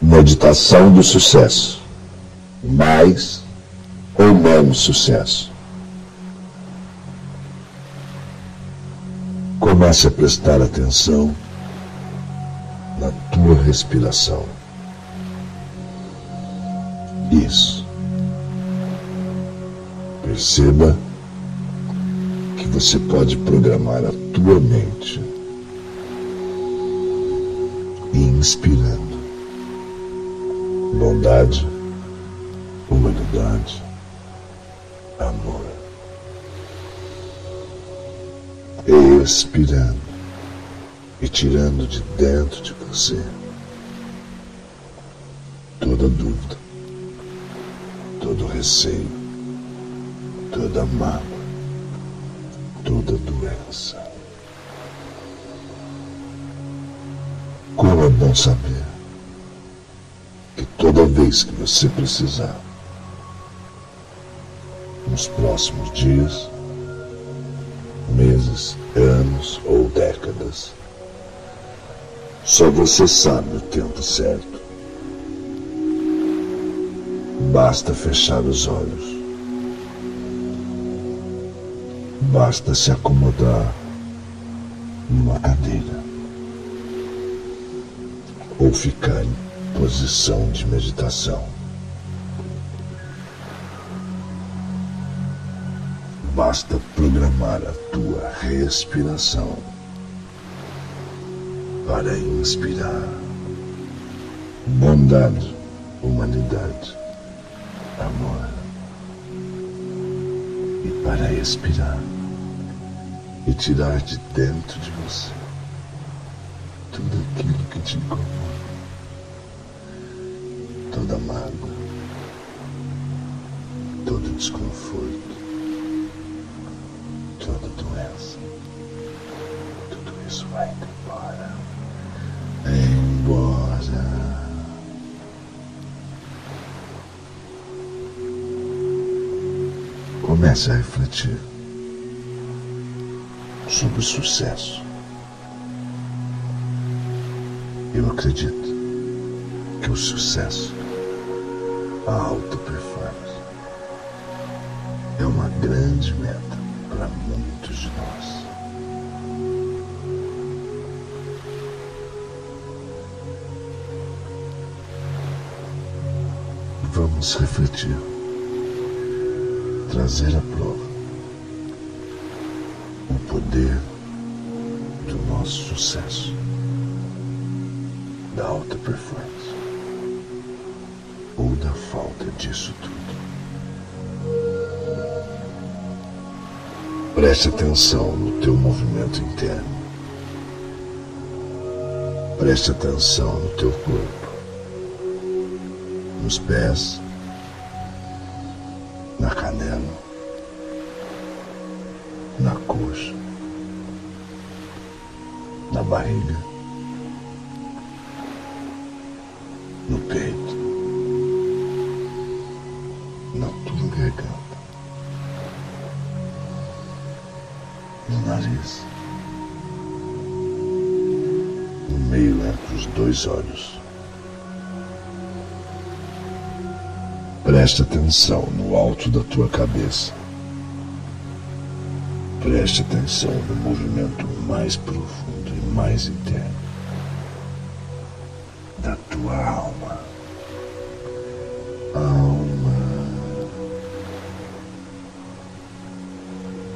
Meditação do sucesso. Mais ou menos sucesso. Comece a prestar atenção na tua respiração. Isso. Perceba que você pode programar a tua mente inspirando bondade, humanidade, amor. Expirando e tirando de dentro de você toda dúvida, todo receio, toda mágoa, toda doença. Como é bom saber toda vez que você precisar, nos próximos dias, meses, anos ou décadas, só você sabe o tempo certo. Basta fechar os olhos. Basta se acomodar numa cadeira ou ficar em posição de meditação. Basta programar a tua respiração para inspirar. Bondade, humanidade, amor. E para expirar e tirar de dentro de você tudo aquilo que te incomoda, toda mágoa, todo desconforto, toda doença. Tudo isso vai embora. Embora. Comece a refletir sobre o sucesso. Eu acredito que o sucesso, alta performance, é uma grande meta para muitos de nós. Vamos refletir, trazer à prova o poder do nosso sucesso da alta performance ou da falta disso tudo. Preste atenção no teu movimento interno. Preste atenção no teu corpo, nos pés, na canela, na coxa, na barriga. no peito, dois olhos. Preste atenção no alto da tua cabeça. Preste atenção no movimento mais profundo e mais interno da tua alma. Alma.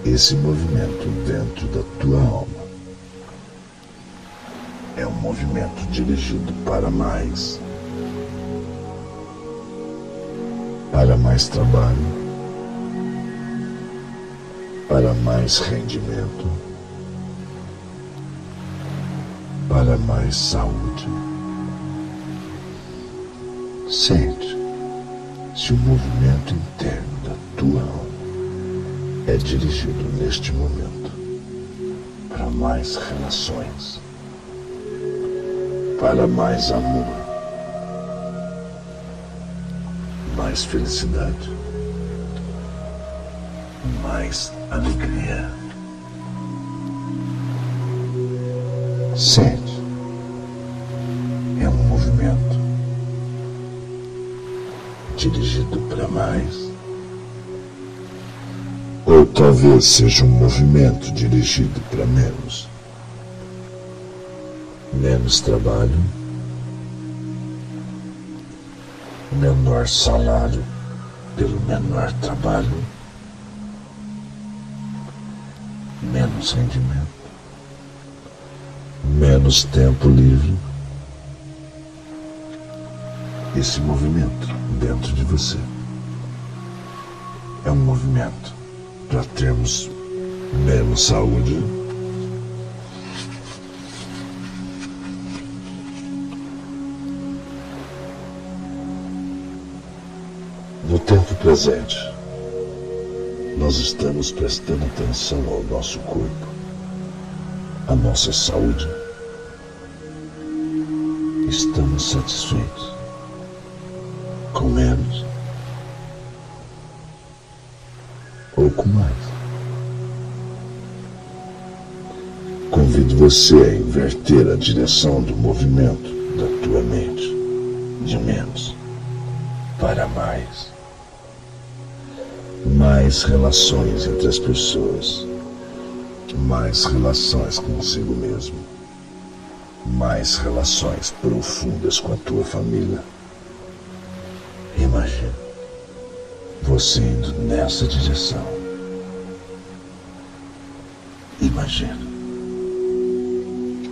Esse movimento dentro da tua alma movimento dirigido para mais. Para mais trabalho, para mais rendimento, para mais saúde. Sente se o movimento interno da tua alma é dirigido neste momento para mais relações, para mais amor, mais felicidade, mais alegria. Sente. É um movimento dirigido para mais. Ou talvez seja um movimento dirigido para menos. Menos trabalho, menor salário pelo menor trabalho, menos rendimento, menos tempo livre. Esse movimento dentro de você é um movimento para termos menos saúde. Tempo presente, nós estamos prestando atenção ao nosso corpo, à nossa saúde. Estamos satisfeitos com menos ou com mais. Convido você a inverter a direção do movimento da tua mente de menos para mais. Mais relações entre as pessoas, mais relações consigo mesmo, mais relações profundas com a tua família. Imagina você indo nessa direção. Imagina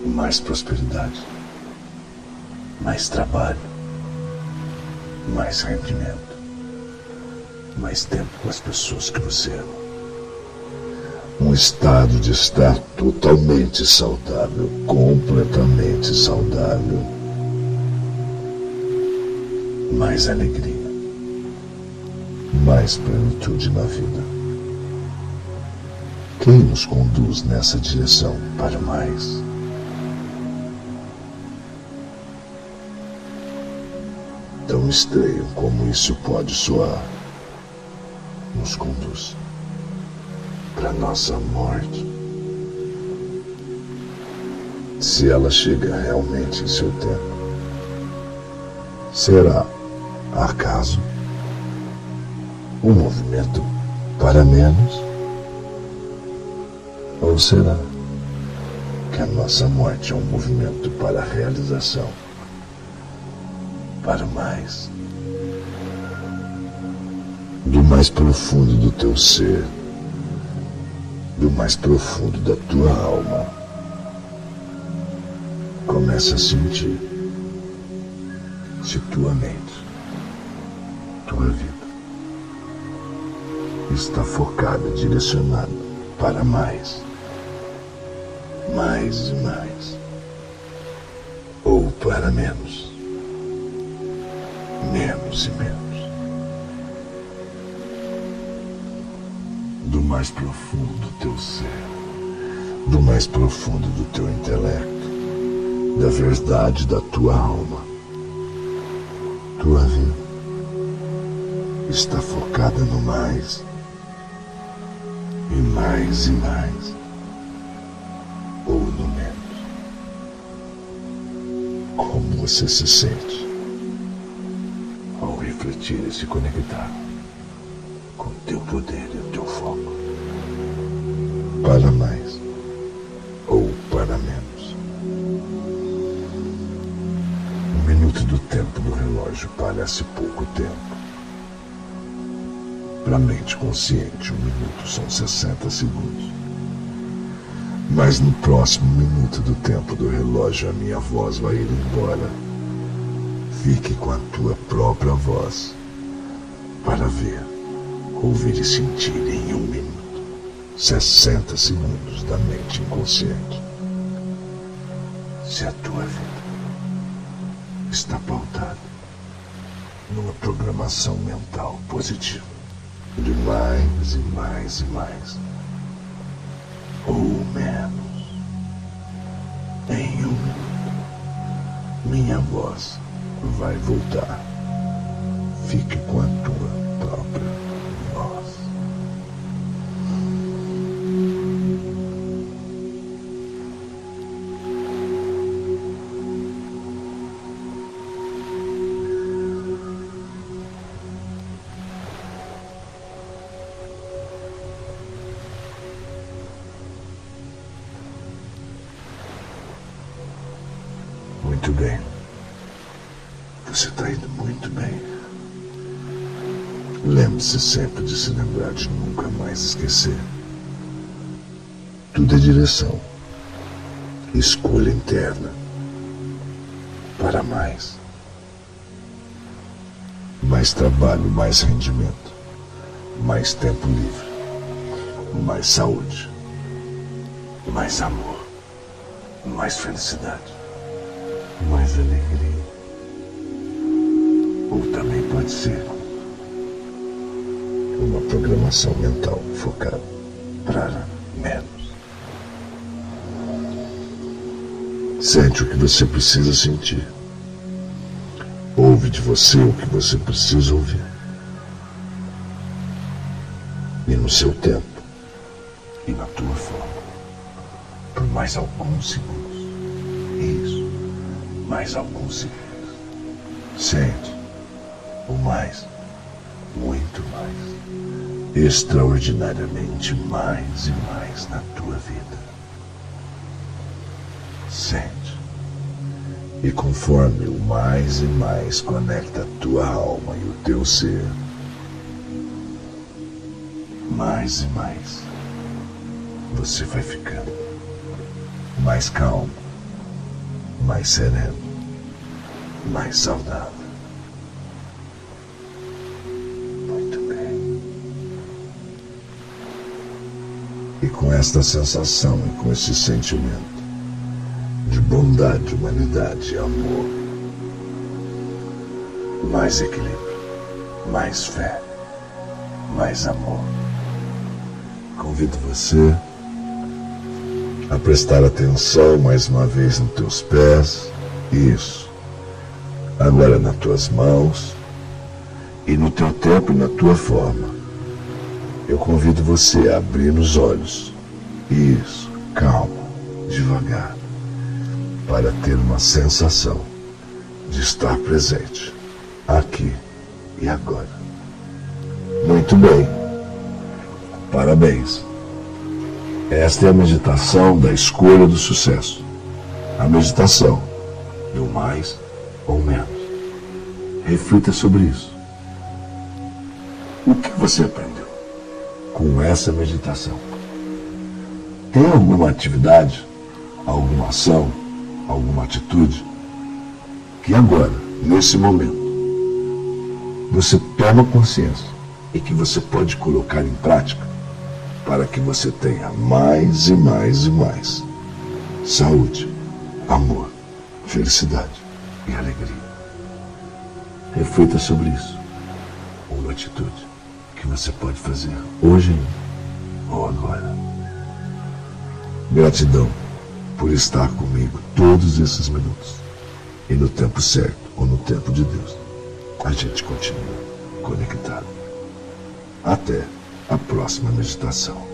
mais prosperidade, mais trabalho, mais rendimento, mais tempo com as pessoas que você ama. Um estado de estar totalmente saudável, completamente saudável. Mais alegria, mais plenitude na vida. Quem nos conduz nessa direção para mais? tão estranho como isso pode soar, nos conduz para nossa morte. Se ela chega realmente em seu tempo, será acaso um movimento para menos? Ou será que a nossa morte é um movimento para a realização? para mais. Mais profundo do teu ser, do mais profundo da tua alma, começa a sentir se tua mente, tua vida, está focada, direcionada para mais, mais e mais, ou para menos menos e menos. Mais profundo do teu ser, do mais profundo do teu intelecto, da verdade da tua alma, tua vida está focada no mais e mais e mais, ou no menos. Como você se sente? refletir e se conectar com o teu poder e o teu foco. Para mais ou para menos. Um minuto do tempo do relógio parece pouco tempo. Para a mente consciente, um minuto são 60 segundos. Mas no próximo minuto do tempo do relógio, a minha voz vai ir embora Fique com a tua própria voz para ver, ouvir e sentir em um minuto, 60 segundos da mente inconsciente. Se a tua vida está pautada numa programação mental positiva de mais e mais e mais, ou menos, em um minuto, minha voz vai voltar. Fique com Você está indo muito bem. Lembre-se sempre de se lembrar de nunca mais esquecer. Tudo é direção, escolha interna para mais. Mais trabalho, mais rendimento, mais tempo livre, mais saúde, mais amor, mais felicidade, mais alegria. Ou também pode ser uma programação mental focada para menos. Sente o que você precisa sentir. Ouve de você o que você precisa ouvir. E no seu tempo e na tua forma. Por mais alguns segundos. Isso. Mais alguns segundos. Sente. O mais. Muito mais. Extraordinariamente mais e mais na tua vida. Sente. E conforme o mais e mais conecta a tua alma e o teu ser, mais e mais você vai ficando mais calmo, mais sereno, mais saudável. E com esta sensação e com esse sentimento, de bondade, humanidade e amor. Mais equilíbrio, mais fé, mais amor. Convido você a prestar atenção mais uma vez nos teus pés. Isso. Agora nas tuas mãos e no teu tempo e na tua forma. Eu convido você a abrir os olhos. Isso. Calma, devagar para ter uma sensação de estar presente, aqui e agora. Muito bem. Parabéns. Esta é a meditação da escolha do sucesso. A meditação do mais ou menos. Reflita sobre isso. O que você aprendeu com essa meditação? Tem alguma atividade, alguma ação alguma atitude, que agora, nesse momento, você toma consciência e que você pode colocar em prática para que você tenha mais e mais e mais saúde, amor, felicidade e alegria. Reflita sobre isso. Uma atitude que você pode fazer hoje ou agora. Gratidão por estar comigo todos esses minutos. E no tempo certo, ou no tempo de Deus, a gente continua conectado. Até a próxima meditação.